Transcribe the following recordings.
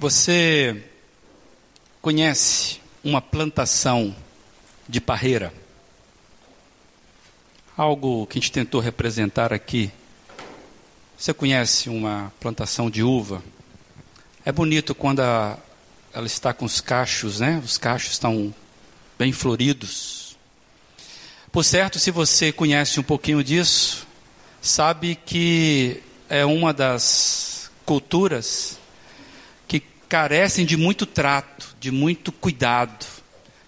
Você conhece uma plantação de parreira? Algo que a gente tentou representar aqui. Você conhece uma plantação de uva? É bonito quando a, ela está com os cachos, né? Os cachos estão bem floridos. Por certo, se você conhece um pouquinho disso, sabe que é uma das culturas carecem de muito trato, de muito cuidado,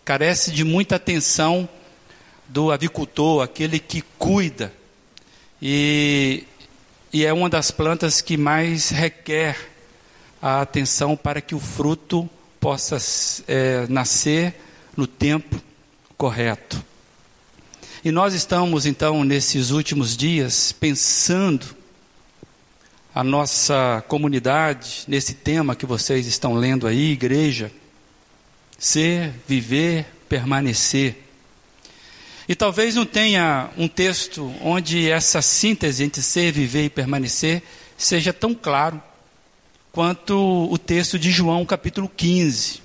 carece de muita atenção do avicultor, aquele que cuida. E, e é uma das plantas que mais requer a atenção para que o fruto possa é, nascer no tempo correto. E nós estamos então nesses últimos dias pensando a nossa comunidade nesse tema que vocês estão lendo aí, igreja, ser, viver, permanecer. E talvez não tenha um texto onde essa síntese entre ser, viver e permanecer seja tão claro quanto o texto de João, capítulo 15.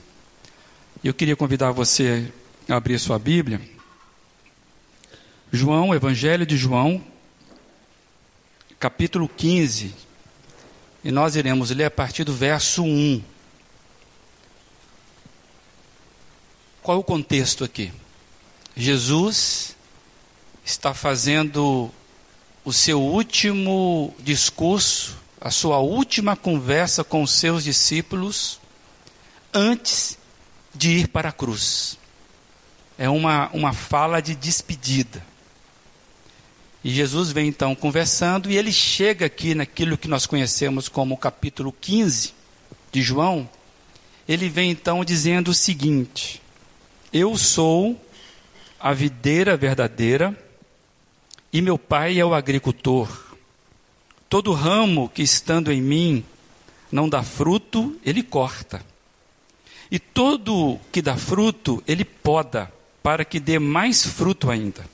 Eu queria convidar você a abrir sua Bíblia. João, Evangelho de João, capítulo 15. E nós iremos ler a partir do verso 1. Qual é o contexto aqui? Jesus está fazendo o seu último discurso a sua última conversa com os seus discípulos antes de ir para a cruz. É uma, uma fala de despedida. E Jesus vem então conversando e ele chega aqui naquilo que nós conhecemos como capítulo 15 de João. Ele vem então dizendo o seguinte: Eu sou a videira verdadeira e meu pai é o agricultor. Todo ramo que estando em mim não dá fruto, ele corta. E todo que dá fruto, ele poda, para que dê mais fruto ainda.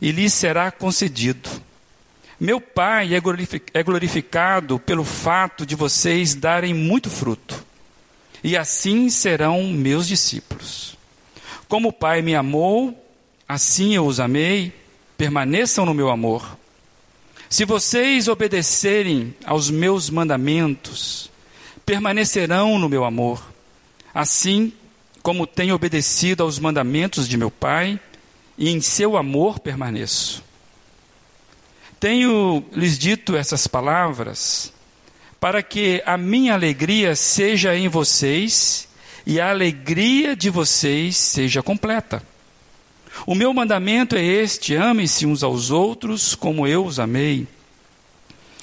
e lhes será concedido. Meu Pai é, é glorificado pelo fato de vocês darem muito fruto, e assim serão meus discípulos. Como o Pai me amou, assim eu os amei permaneçam no meu amor. Se vocês obedecerem aos meus mandamentos, permanecerão no meu amor, assim como tenho obedecido aos mandamentos de meu Pai, e em seu amor permaneço. Tenho lhes dito essas palavras para que a minha alegria seja em vocês e a alegria de vocês seja completa. O meu mandamento é este: amem-se uns aos outros como eu os amei.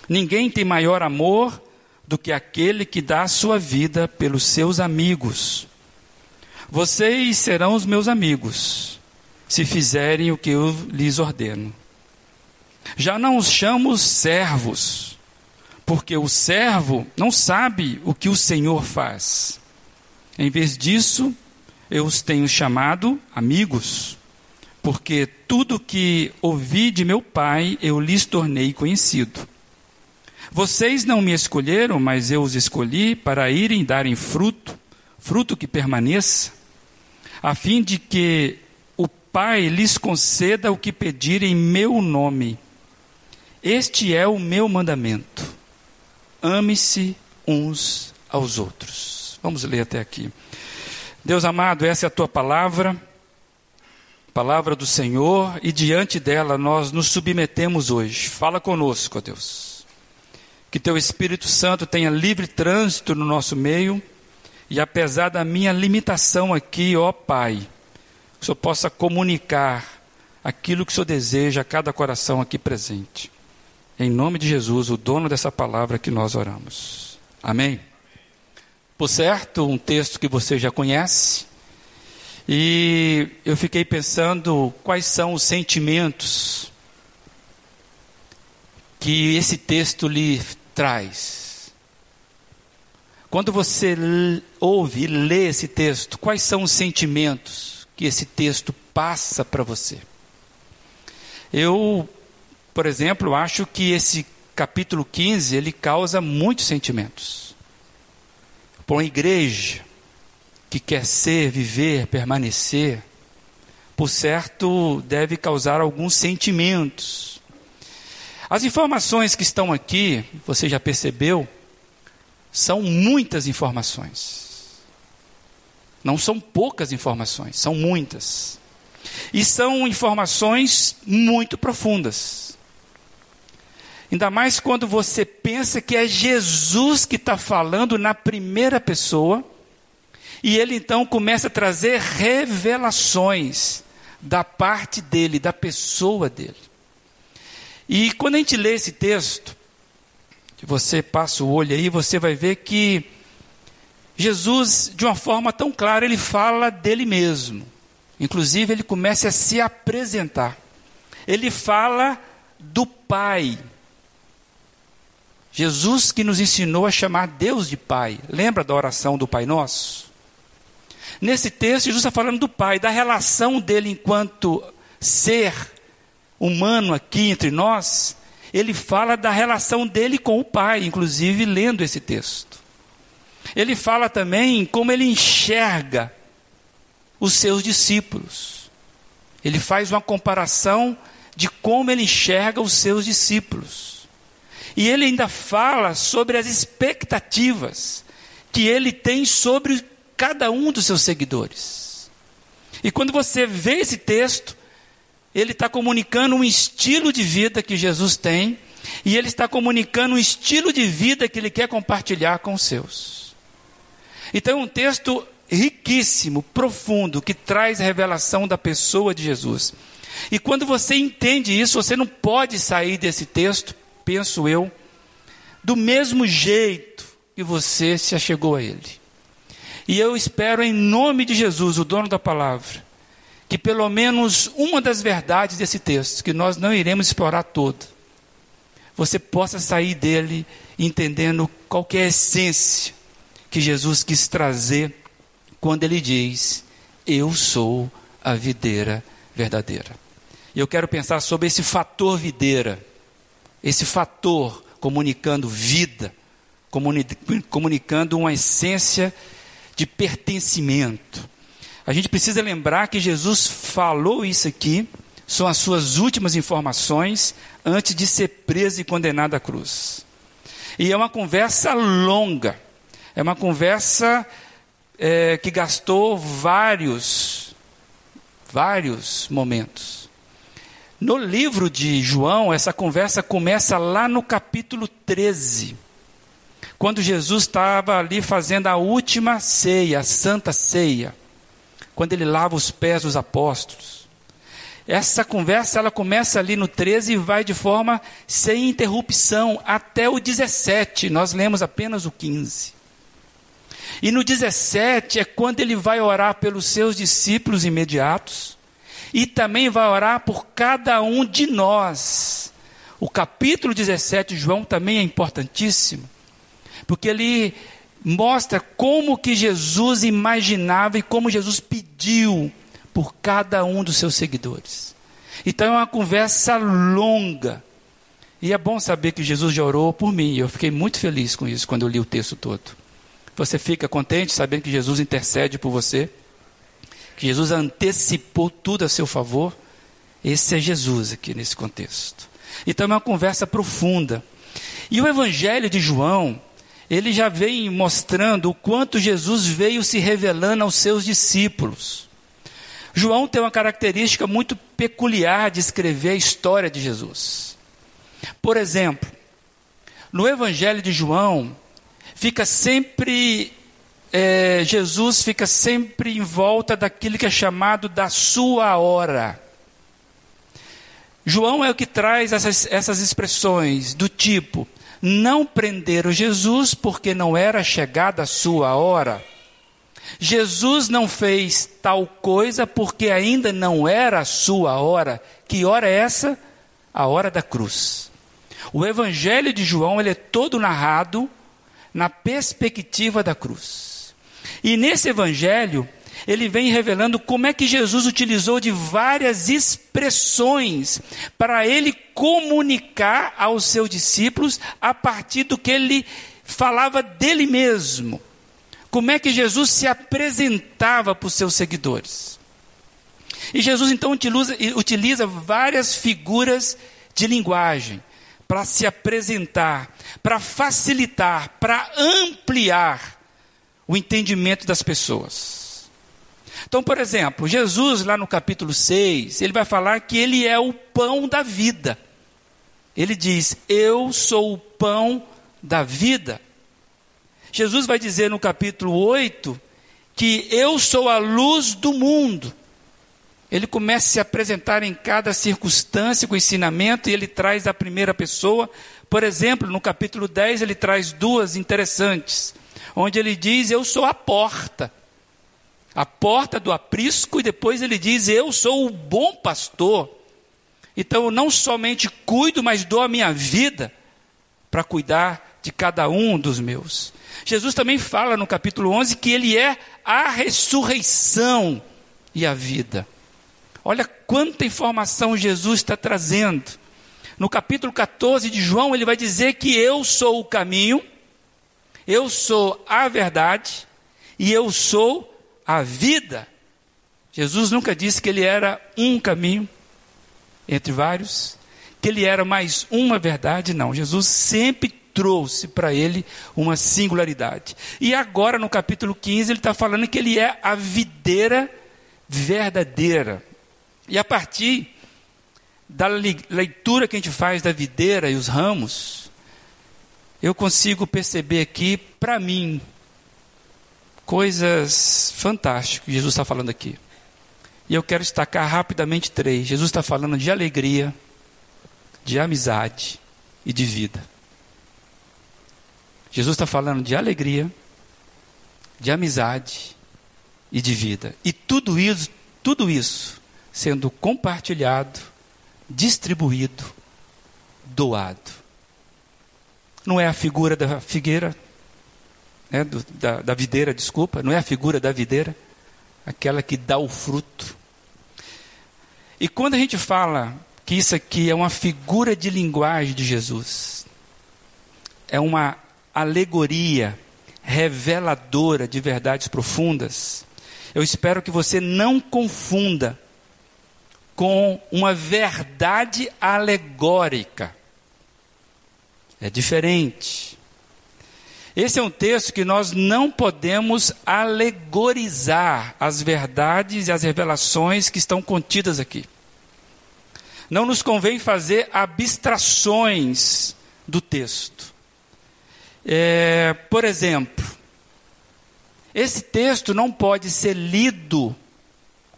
Ninguém tem maior amor do que aquele que dá a sua vida pelos seus amigos. Vocês serão os meus amigos, se fizerem o que eu lhes ordeno. Já não os chamo servos, porque o servo não sabe o que o Senhor faz. Em vez disso, eu os tenho chamado amigos porque tudo que ouvi de meu Pai eu lhes tornei conhecido. Vocês não me escolheram, mas eu os escolhi para irem darem fruto, fruto que permaneça, a fim de que Pai lhes conceda o que pedirem em meu nome. Este é o meu mandamento: ame-se uns aos outros. Vamos ler até aqui. Deus amado, essa é a tua palavra, palavra do Senhor, e diante dela nós nos submetemos hoje. Fala conosco, ó Deus. Que teu Espírito Santo tenha livre trânsito no nosso meio, e apesar da minha limitação aqui, ó Pai, que o Senhor possa comunicar aquilo que o Senhor deseja a cada coração aqui presente. Em nome de Jesus, o dono dessa palavra que nós oramos. Amém? Por certo, um texto que você já conhece, e eu fiquei pensando quais são os sentimentos que esse texto lhe traz. Quando você ouve e lê esse texto, quais são os sentimentos que esse texto passa para você? Eu por exemplo, acho que esse capítulo 15 ele causa muitos sentimentos. Para uma igreja que quer ser, viver, permanecer, por certo, deve causar alguns sentimentos. As informações que estão aqui, você já percebeu, são muitas informações. Não são poucas informações, são muitas. E são informações muito profundas. Ainda mais quando você pensa que é Jesus que está falando na primeira pessoa, e ele então começa a trazer revelações da parte dele, da pessoa dele. E quando a gente lê esse texto, que você passa o olho aí, você vai ver que Jesus, de uma forma tão clara, ele fala dele mesmo. Inclusive, ele começa a se apresentar. Ele fala do Pai. Jesus que nos ensinou a chamar Deus de Pai. Lembra da oração do Pai Nosso? Nesse texto, Jesus está falando do Pai, da relação dele enquanto ser humano aqui entre nós. Ele fala da relação dele com o Pai, inclusive lendo esse texto. Ele fala também como ele enxerga os seus discípulos. Ele faz uma comparação de como ele enxerga os seus discípulos. E ele ainda fala sobre as expectativas que ele tem sobre cada um dos seus seguidores. E quando você vê esse texto, ele está comunicando um estilo de vida que Jesus tem, e ele está comunicando um estilo de vida que ele quer compartilhar com os seus. Então é um texto riquíssimo, profundo, que traz revelação da pessoa de Jesus. E quando você entende isso, você não pode sair desse texto penso eu, do mesmo jeito que você se achegou a Ele. E eu espero, em nome de Jesus, o dono da palavra, que pelo menos uma das verdades desse texto, que nós não iremos explorar toda, você possa sair dele entendendo qual é a essência que Jesus quis trazer quando ele diz: Eu sou a videira verdadeira. E eu quero pensar sobre esse fator videira esse fator comunicando vida, comunicando uma essência de pertencimento. A gente precisa lembrar que Jesus falou isso aqui, são as suas últimas informações antes de ser preso e condenado à cruz. E é uma conversa longa, é uma conversa é, que gastou vários, vários momentos. No livro de João, essa conversa começa lá no capítulo 13, quando Jesus estava ali fazendo a última ceia, a santa ceia, quando ele lava os pés dos apóstolos. Essa conversa ela começa ali no 13 e vai de forma sem interrupção até o 17. Nós lemos apenas o 15. E no 17 é quando ele vai orar pelos seus discípulos imediatos e também vai orar por cada um de nós. O capítulo 17 de João também é importantíssimo, porque ele mostra como que Jesus imaginava e como Jesus pediu por cada um dos seus seguidores. Então é uma conversa longa. E é bom saber que Jesus já orou por mim. Eu fiquei muito feliz com isso quando eu li o texto todo. Você fica contente sabendo que Jesus intercede por você? que Jesus antecipou tudo a seu favor. Esse é Jesus aqui nesse contexto. Então é uma conversa profunda. E o Evangelho de João, ele já vem mostrando o quanto Jesus veio se revelando aos seus discípulos. João tem uma característica muito peculiar de escrever a história de Jesus. Por exemplo, no Evangelho de João, fica sempre, é, Jesus fica sempre em volta daquilo que é chamado da sua hora. João é o que traz essas, essas expressões do tipo: não prenderam Jesus porque não era chegada a sua hora. Jesus não fez tal coisa porque ainda não era a sua hora. Que hora é essa? A hora da cruz. O evangelho de João ele é todo narrado na perspectiva da cruz. E nesse evangelho, ele vem revelando como é que Jesus utilizou de várias expressões para ele comunicar aos seus discípulos a partir do que ele falava dele mesmo. Como é que Jesus se apresentava para os seus seguidores. E Jesus então utiliza, utiliza várias figuras de linguagem para se apresentar, para facilitar, para ampliar o entendimento das pessoas. Então, por exemplo, Jesus, lá no capítulo 6, ele vai falar que ele é o pão da vida. Ele diz: Eu sou o pão da vida. Jesus vai dizer no capítulo 8 que eu sou a luz do mundo. Ele começa a se apresentar em cada circunstância com ensinamento e ele traz a primeira pessoa. Por exemplo, no capítulo 10, ele traz duas interessantes, onde ele diz: Eu sou a porta a porta do aprisco, e depois ele diz: Eu sou o bom pastor. Então eu não somente cuido, mas dou a minha vida para cuidar de cada um dos meus. Jesus também fala no capítulo 11 que ele é a ressurreição e a vida. Olha quanta informação Jesus está trazendo. No capítulo 14 de João, ele vai dizer que eu sou o caminho, eu sou a verdade e eu sou a vida. Jesus nunca disse que ele era um caminho entre vários, que ele era mais uma verdade, não. Jesus sempre trouxe para ele uma singularidade. E agora, no capítulo 15, ele está falando que ele é a videira verdadeira. E a partir da leitura que a gente faz da videira e os ramos, eu consigo perceber aqui, para mim, coisas fantásticas que Jesus está falando aqui. E eu quero destacar rapidamente três. Jesus está falando de alegria, de amizade e de vida. Jesus está falando de alegria, de amizade e de vida. E tudo isso, tudo isso sendo compartilhado, distribuído, doado. Não é a figura da figueira, né, do, da, da videira, desculpa, não é a figura da videira, aquela que dá o fruto. E quando a gente fala que isso aqui é uma figura de linguagem de Jesus, é uma alegoria reveladora de verdades profundas, eu espero que você não confunda com uma verdade alegórica. É diferente. Esse é um texto que nós não podemos alegorizar as verdades e as revelações que estão contidas aqui. Não nos convém fazer abstrações do texto. É, por exemplo, esse texto não pode ser lido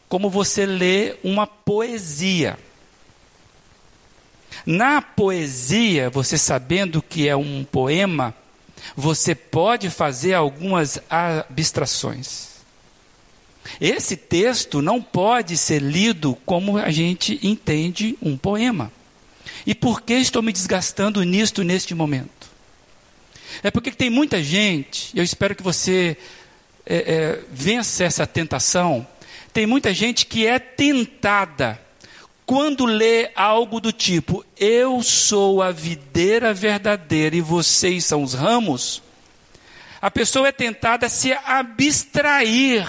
como você lê uma poesia. Na poesia, você sabendo que é um poema, você pode fazer algumas abstrações. Esse texto não pode ser lido como a gente entende um poema. E por que estou me desgastando nisto neste momento? É porque tem muita gente, eu espero que você é, é, vença essa tentação. Tem muita gente que é tentada quando lê algo do tipo, eu sou a videira verdadeira e vocês são os ramos, a pessoa é tentada a se abstrair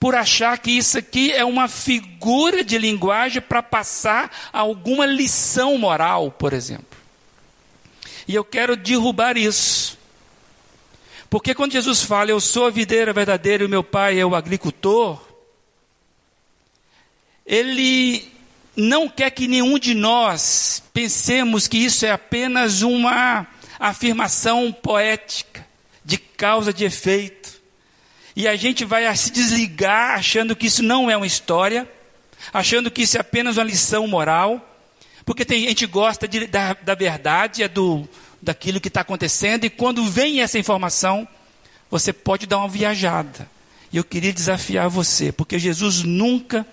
por achar que isso aqui é uma figura de linguagem para passar alguma lição moral, por exemplo. E eu quero derrubar isso. Porque quando Jesus fala, eu sou a videira verdadeira e o meu pai é o agricultor, ele não quer que nenhum de nós pensemos que isso é apenas uma afirmação poética, de causa de efeito. E a gente vai se desligar achando que isso não é uma história, achando que isso é apenas uma lição moral, porque tem, a gente gosta de, da, da verdade, é do, daquilo que está acontecendo, e quando vem essa informação, você pode dar uma viajada. E eu queria desafiar você, porque Jesus nunca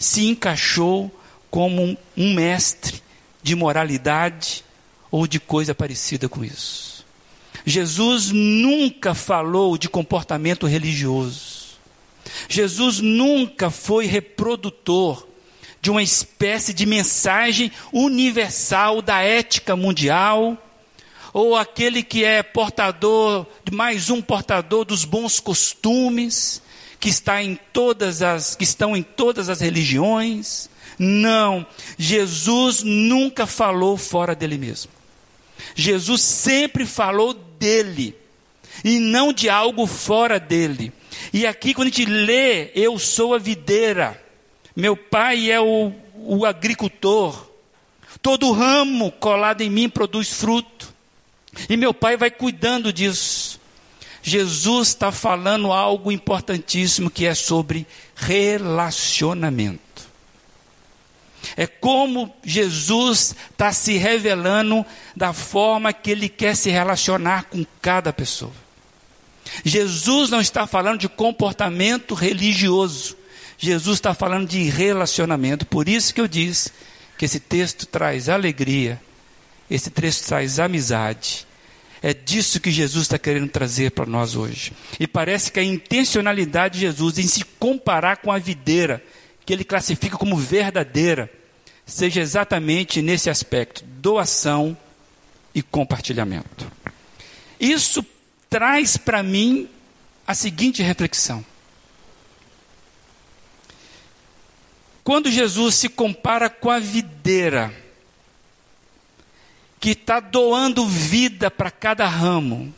se encaixou como um, mestre de moralidade ou de coisa parecida com isso. Jesus nunca falou de comportamento religioso. Jesus nunca foi reprodutor de uma espécie de mensagem universal da ética mundial, ou aquele que é portador, mais um portador dos bons costumes, que está em todas as que estão em todas as religiões. Não, Jesus nunca falou fora dele mesmo. Jesus sempre falou dele e não de algo fora dele. E aqui, quando a gente lê, eu sou a videira, meu pai é o, o agricultor, todo ramo colado em mim produz fruto, e meu pai vai cuidando disso. Jesus está falando algo importantíssimo que é sobre relacionamento. É como Jesus está se revelando da forma que ele quer se relacionar com cada pessoa. Jesus não está falando de comportamento religioso. Jesus está falando de relacionamento. Por isso que eu disse que esse texto traz alegria, esse texto traz amizade. É disso que Jesus está querendo trazer para nós hoje. E parece que a intencionalidade de Jesus em se comparar com a videira, que ele classifica como verdadeira, seja exatamente nesse aspecto: doação e compartilhamento. Isso traz para mim a seguinte reflexão. Quando Jesus se compara com a videira, que está doando vida para cada ramo,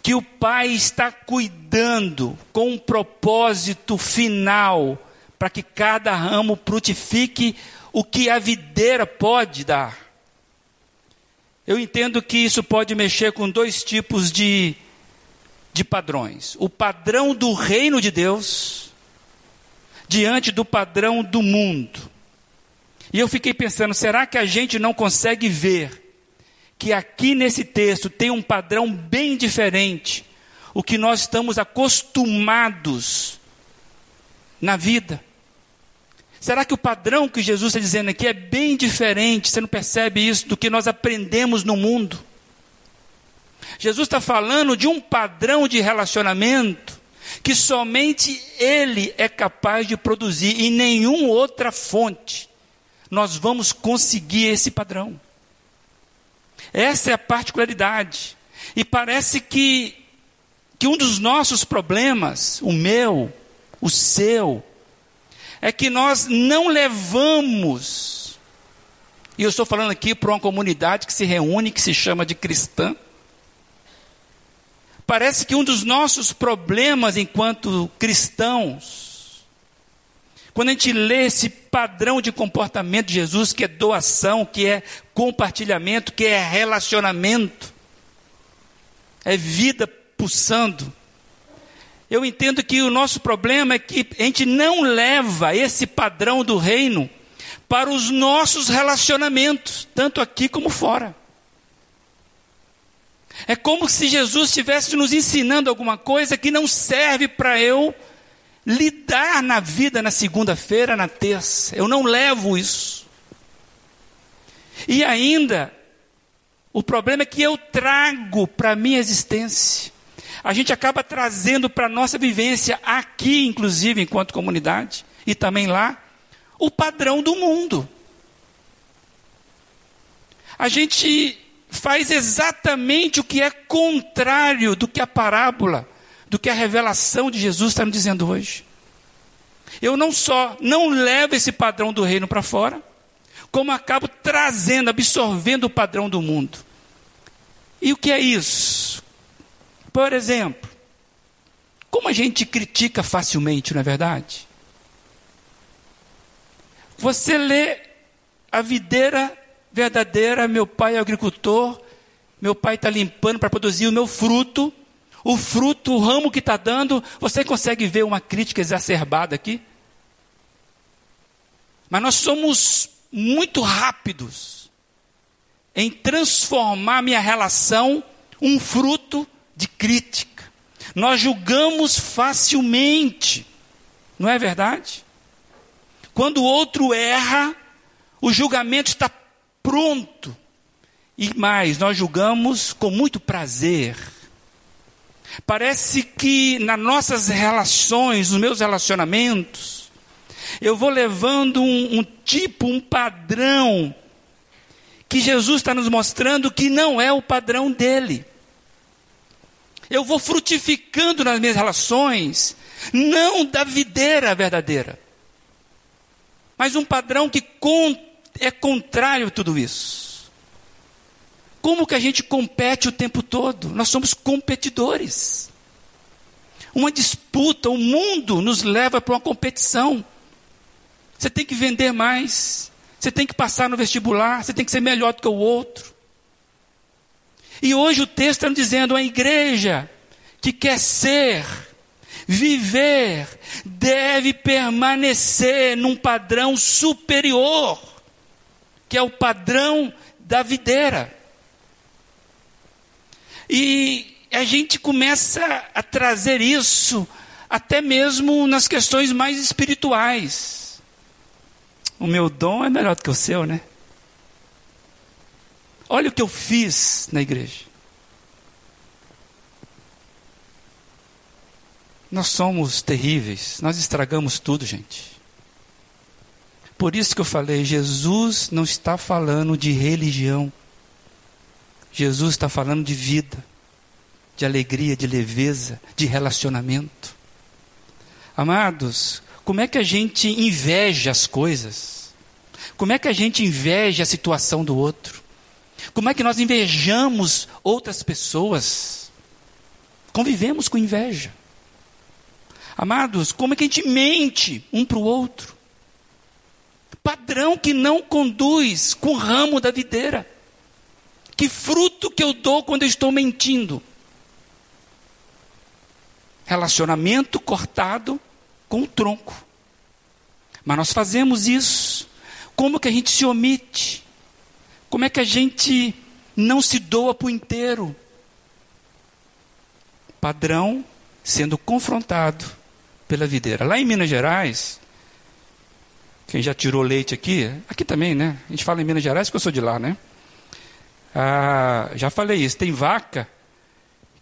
que o Pai está cuidando com um propósito final para que cada ramo frutifique o que a videira pode dar. Eu entendo que isso pode mexer com dois tipos de, de padrões: o padrão do reino de Deus diante do padrão do mundo. E eu fiquei pensando, será que a gente não consegue ver que aqui nesse texto tem um padrão bem diferente, o que nós estamos acostumados na vida. Será que o padrão que Jesus está dizendo aqui é bem diferente, você não percebe isso, do que nós aprendemos no mundo? Jesus está falando de um padrão de relacionamento que somente Ele é capaz de produzir, e nenhuma outra fonte nós vamos conseguir esse padrão. Essa é a particularidade. E parece que, que um dos nossos problemas, o meu, o seu, é que nós não levamos, e eu estou falando aqui para uma comunidade que se reúne, que se chama de cristã. Parece que um dos nossos problemas enquanto cristãos quando a gente lê esse padrão de comportamento de Jesus, que é doação, que é compartilhamento, que é relacionamento, é vida pulsando, eu entendo que o nosso problema é que a gente não leva esse padrão do reino para os nossos relacionamentos, tanto aqui como fora. É como se Jesus estivesse nos ensinando alguma coisa que não serve para eu lidar na vida na segunda-feira, na terça. Eu não levo isso. E ainda, o problema é que eu trago para a minha existência. A gente acaba trazendo para a nossa vivência, aqui, inclusive, enquanto comunidade, e também lá, o padrão do mundo. A gente faz exatamente o que é contrário do que a parábola do que a revelação de Jesus está me dizendo hoje. Eu não só não levo esse padrão do reino para fora, como acabo trazendo, absorvendo o padrão do mundo. E o que é isso? Por exemplo, como a gente critica facilmente, não é verdade? Você lê a videira verdadeira, meu pai é agricultor, meu pai está limpando para produzir o meu fruto, o fruto, o ramo que está dando, você consegue ver uma crítica exacerbada aqui? Mas nós somos muito rápidos em transformar minha relação um fruto de crítica. Nós julgamos facilmente, não é verdade? Quando o outro erra, o julgamento está pronto. E mais, nós julgamos com muito prazer. Parece que nas nossas relações, nos meus relacionamentos, eu vou levando um, um tipo, um padrão, que Jesus está nos mostrando que não é o padrão dele. Eu vou frutificando nas minhas relações, não da videira verdadeira, mas um padrão que é contrário a tudo isso. Como que a gente compete o tempo todo? Nós somos competidores. Uma disputa, o mundo nos leva para uma competição. Você tem que vender mais, você tem que passar no vestibular, você tem que ser melhor do que o outro. E hoje o texto está dizendo: a igreja que quer ser, viver, deve permanecer num padrão superior, que é o padrão da videira. E a gente começa a trazer isso até mesmo nas questões mais espirituais. O meu dom é melhor do que o seu, né? Olha o que eu fiz na igreja. Nós somos terríveis, nós estragamos tudo, gente. Por isso que eu falei, Jesus não está falando de religião. Jesus está falando de vida, de alegria, de leveza, de relacionamento. Amados, como é que a gente inveja as coisas? Como é que a gente inveja a situação do outro? Como é que nós invejamos outras pessoas? Convivemos com inveja. Amados, como é que a gente mente um para o outro? Padrão que não conduz com o ramo da videira. Que fruto que eu dou quando eu estou mentindo? Relacionamento cortado com o tronco. Mas nós fazemos isso. Como que a gente se omite? Como é que a gente não se doa por inteiro? Padrão sendo confrontado pela videira. Lá em Minas Gerais, quem já tirou leite aqui, aqui também, né? A gente fala em Minas Gerais porque eu sou de lá, né? Ah, já falei isso, tem vaca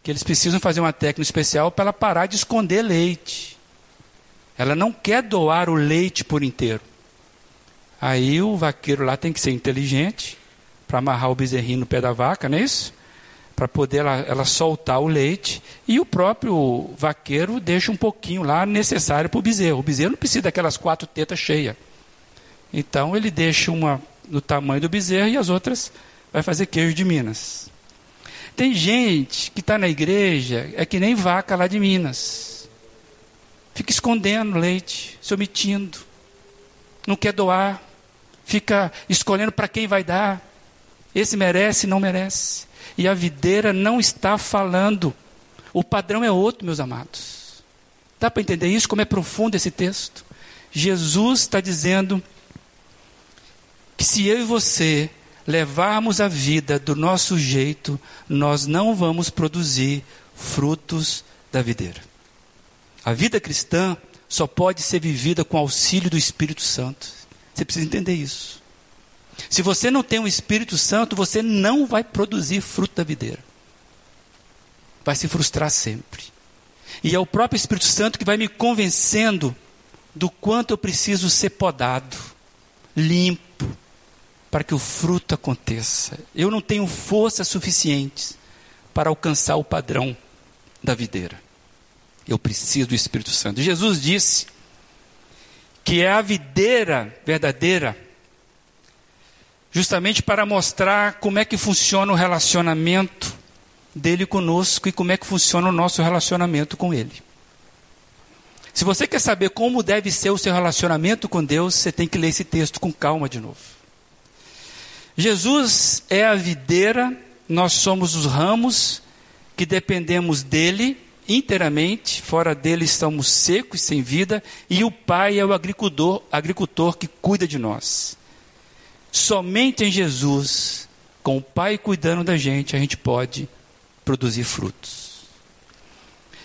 que eles precisam fazer uma técnica especial para ela parar de esconder leite. Ela não quer doar o leite por inteiro. Aí o vaqueiro lá tem que ser inteligente para amarrar o bezerrinho no pé da vaca, não é isso? Para poder ela, ela, soltar o leite. E o próprio vaqueiro deixa um pouquinho lá necessário para o bezerro. O bezerro não precisa daquelas quatro tetas cheias. Então ele deixa uma no tamanho do bezerro e as outras vai fazer queijo de Minas. Tem gente que está na igreja, é que nem vaca lá de Minas Fica escondendo leite, se omitindo. Não quer doar. Fica escolhendo para quem vai dar. Esse merece, não merece. E a videira não está falando. O padrão é outro, meus amados. Dá para entender isso? Como é profundo esse texto? Jesus está dizendo que se eu e você levarmos a vida do nosso jeito, nós não vamos produzir frutos da videira. A vida cristã só pode ser vivida com auxílio do Espírito Santo. Você precisa entender isso. Se você não tem o um Espírito Santo, você não vai produzir fruto da videira. Vai se frustrar sempre. E é o próprio Espírito Santo que vai me convencendo do quanto eu preciso ser podado, limpo, para que o fruto aconteça. Eu não tenho forças suficientes para alcançar o padrão da videira. Eu preciso do Espírito Santo. Jesus disse que é a videira verdadeira, justamente para mostrar como é que funciona o relacionamento dele conosco e como é que funciona o nosso relacionamento com ele. Se você quer saber como deve ser o seu relacionamento com Deus, você tem que ler esse texto com calma de novo. Jesus é a videira, nós somos os ramos que dependemos dele inteiramente, fora dele estamos secos, sem vida, e o Pai é o agricultor, agricultor que cuida de nós. Somente em Jesus, com o Pai cuidando da gente, a gente pode produzir frutos.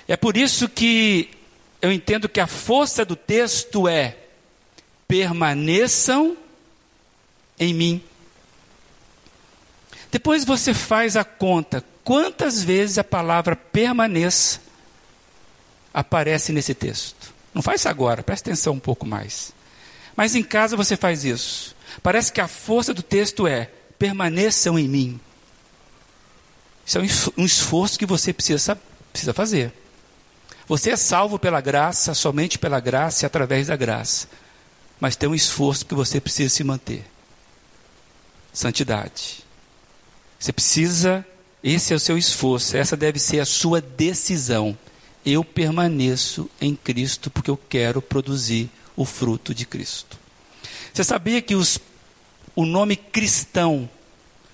É por isso que eu entendo que a força do texto é: permaneçam em mim. Depois você faz a conta quantas vezes a palavra permaneça aparece nesse texto. Não faz agora, presta atenção um pouco mais. Mas em casa você faz isso. Parece que a força do texto é: permaneçam em mim. Isso é um esforço que você precisa, precisa fazer. Você é salvo pela graça, somente pela graça e através da graça. Mas tem um esforço que você precisa se manter. Santidade. Você precisa, esse é o seu esforço, essa deve ser a sua decisão. Eu permaneço em Cristo porque eu quero produzir o fruto de Cristo. Você sabia que os, o nome cristão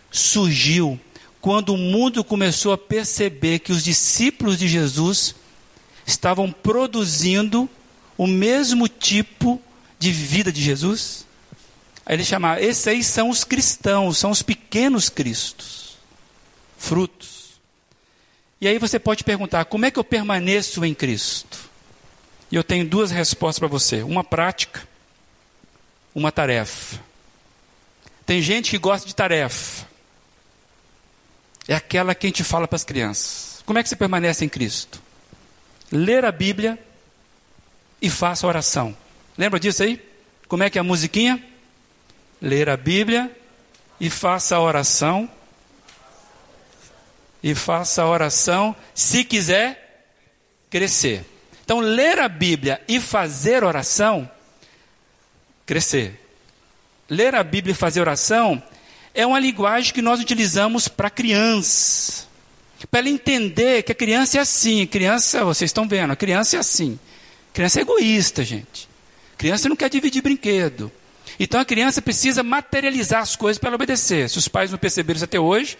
surgiu quando o mundo começou a perceber que os discípulos de Jesus estavam produzindo o mesmo tipo de vida de Jesus? Aí ele chamava, esses aí são os cristãos, são os pequenos cristos, frutos. E aí você pode perguntar, como é que eu permaneço em Cristo? E eu tenho duas respostas para você, uma prática, uma tarefa. Tem gente que gosta de tarefa. É aquela que a gente fala para as crianças. Como é que você permanece em Cristo? ler a Bíblia e faça oração. Lembra disso aí? Como é que é a musiquinha? Ler a Bíblia e faça a oração. E faça a oração se quiser crescer. Então, ler a Bíblia e fazer oração, crescer. Ler a Bíblia e fazer oração é uma linguagem que nós utilizamos para crianças. Para ela entender que a criança é assim. Criança, vocês estão vendo, a criança é assim. Criança é egoísta, gente. Criança não quer dividir brinquedo. Então a criança precisa materializar as coisas para ela obedecer. Se os pais não perceberam isso até hoje,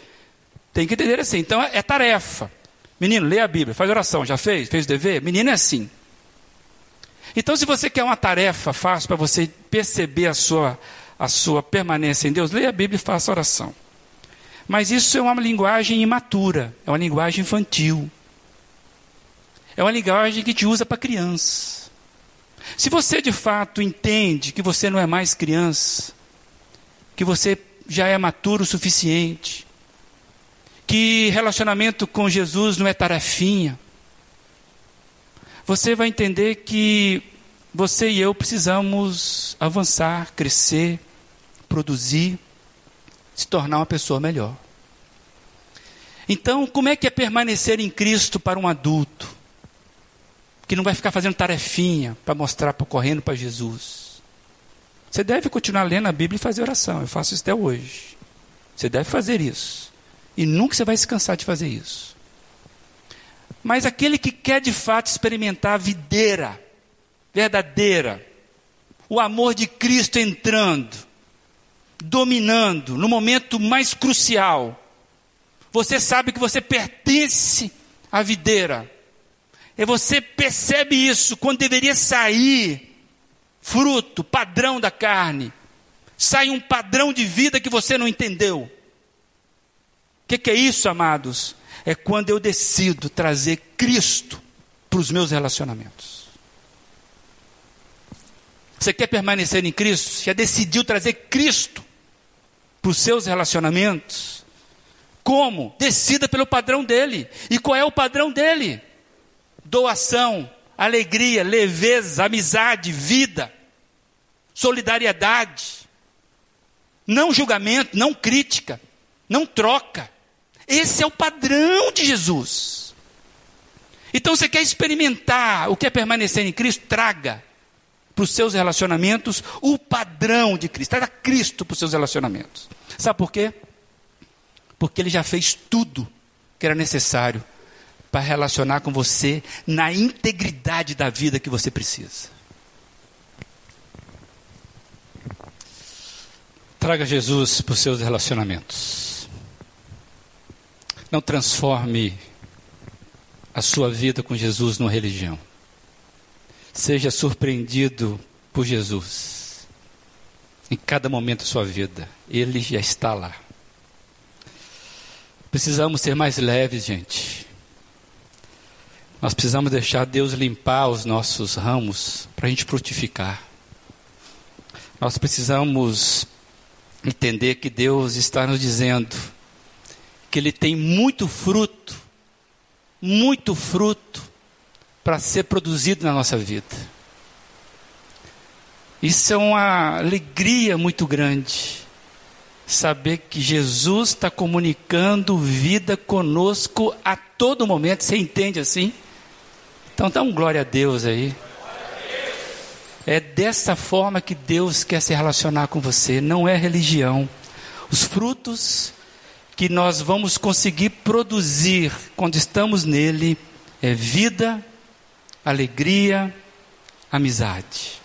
tem que entender assim. Então é tarefa. Menino, lê a Bíblia, faz oração. Já fez? Fez o dever? Menino é assim. Então, se você quer uma tarefa fácil para você perceber a sua, a sua permanência em Deus, leia a Bíblia e faça oração. Mas isso é uma linguagem imatura, é uma linguagem infantil. É uma linguagem que te usa para criança. Se você de fato entende que você não é mais criança, que você já é maturo o suficiente, que relacionamento com Jesus não é tarefinha, você vai entender que você e eu precisamos avançar, crescer, produzir se tornar uma pessoa melhor. Então, como é que é permanecer em Cristo para um adulto? Que não vai ficar fazendo tarefinha para mostrar, para correndo para Jesus. Você deve continuar lendo a Bíblia e fazer oração. Eu faço isso até hoje. Você deve fazer isso. E nunca você vai se cansar de fazer isso. Mas aquele que quer de fato experimentar a videira verdadeira, o amor de Cristo entrando, dominando no momento mais crucial. Você sabe que você pertence à videira. E você percebe isso quando deveria sair fruto, padrão da carne. Sai um padrão de vida que você não entendeu. O que, que é isso, amados? É quando eu decido trazer Cristo para os meus relacionamentos. Você quer permanecer em Cristo? Já decidiu trazer Cristo para os seus relacionamentos. Como? Decida pelo padrão dele. E qual é o padrão dele? Doação, alegria, leveza, amizade, vida, solidariedade. Não julgamento, não crítica, não troca. Esse é o padrão de Jesus. Então você quer experimentar o que é permanecer em Cristo? Traga para os seus relacionamentos o padrão de Cristo. Traga Cristo para os seus relacionamentos. Sabe por quê? Porque ele já fez tudo que era necessário para relacionar com você na integridade da vida que você precisa. Traga Jesus para os seus relacionamentos. Não transforme a sua vida com Jesus numa religião. Seja surpreendido por Jesus em cada momento da sua vida. Ele já está lá. Precisamos ser mais leves, gente. Nós precisamos deixar Deus limpar os nossos ramos para a gente frutificar. Nós precisamos entender que Deus está nos dizendo que Ele tem muito fruto, muito fruto para ser produzido na nossa vida. Isso é uma alegria muito grande saber que Jesus está comunicando vida conosco a todo momento. Você entende assim? Então dá um glória a Deus aí. É dessa forma que Deus quer se relacionar com você, não é religião. Os frutos que nós vamos conseguir produzir quando estamos nele é vida, alegria, amizade.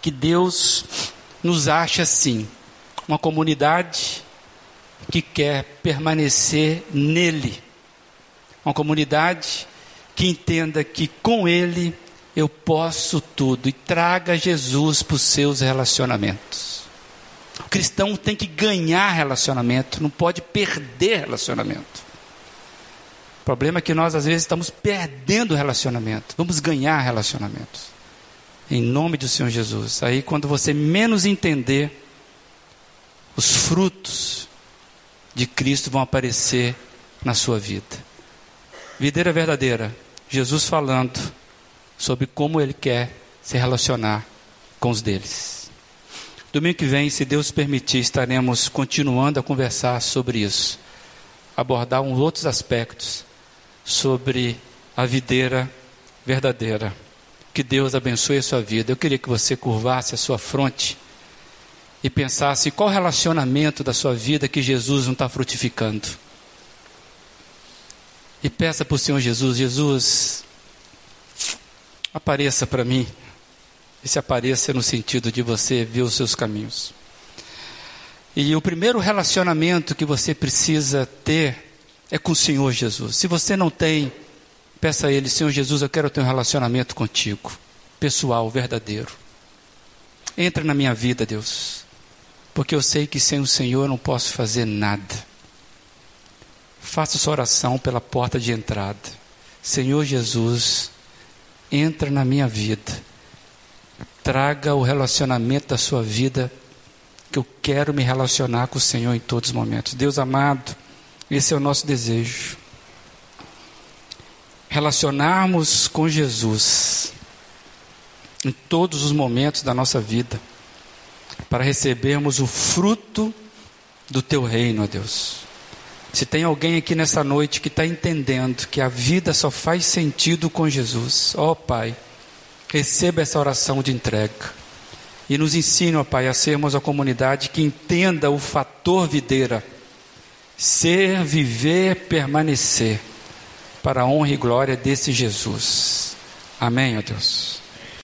Que Deus nos ache assim uma comunidade que quer permanecer nele, uma comunidade que entenda que com ele eu posso tudo e traga Jesus para os seus relacionamentos. O cristão tem que ganhar relacionamento, não pode perder relacionamento. O problema é que nós às vezes estamos perdendo relacionamento. Vamos ganhar relacionamentos. Em nome do Senhor Jesus. Aí quando você menos entender, os frutos de Cristo vão aparecer na sua vida. Videira verdadeira, Jesus falando sobre como ele quer se relacionar com os deles. Domingo que vem, se Deus permitir, estaremos continuando a conversar sobre isso, abordar uns outros aspectos sobre a videira verdadeira. Que Deus abençoe a sua vida. Eu queria que você curvasse a sua fronte e pensasse qual relacionamento da sua vida que Jesus não está frutificando. E peça para o Senhor Jesus: Jesus, apareça para mim. E se apareça no sentido de você ver os seus caminhos. E o primeiro relacionamento que você precisa ter é com o Senhor Jesus. Se você não tem, peça a Ele: Senhor Jesus, eu quero ter um relacionamento contigo, pessoal, verdadeiro. Entra na minha vida, Deus porque eu sei que sem o Senhor eu não posso fazer nada. Faça sua oração pela porta de entrada. Senhor Jesus, entra na minha vida. Traga o relacionamento da sua vida, que eu quero me relacionar com o Senhor em todos os momentos. Deus amado, esse é o nosso desejo. Relacionarmos com Jesus em todos os momentos da nossa vida para recebermos o fruto do teu reino, ó Deus. Se tem alguém aqui nessa noite que está entendendo que a vida só faz sentido com Jesus, ó Pai, receba essa oração de entrega. E nos ensine, ó Pai, a sermos a comunidade que entenda o fator videira. Ser, viver, permanecer. Para a honra e glória desse Jesus. Amém, ó Deus.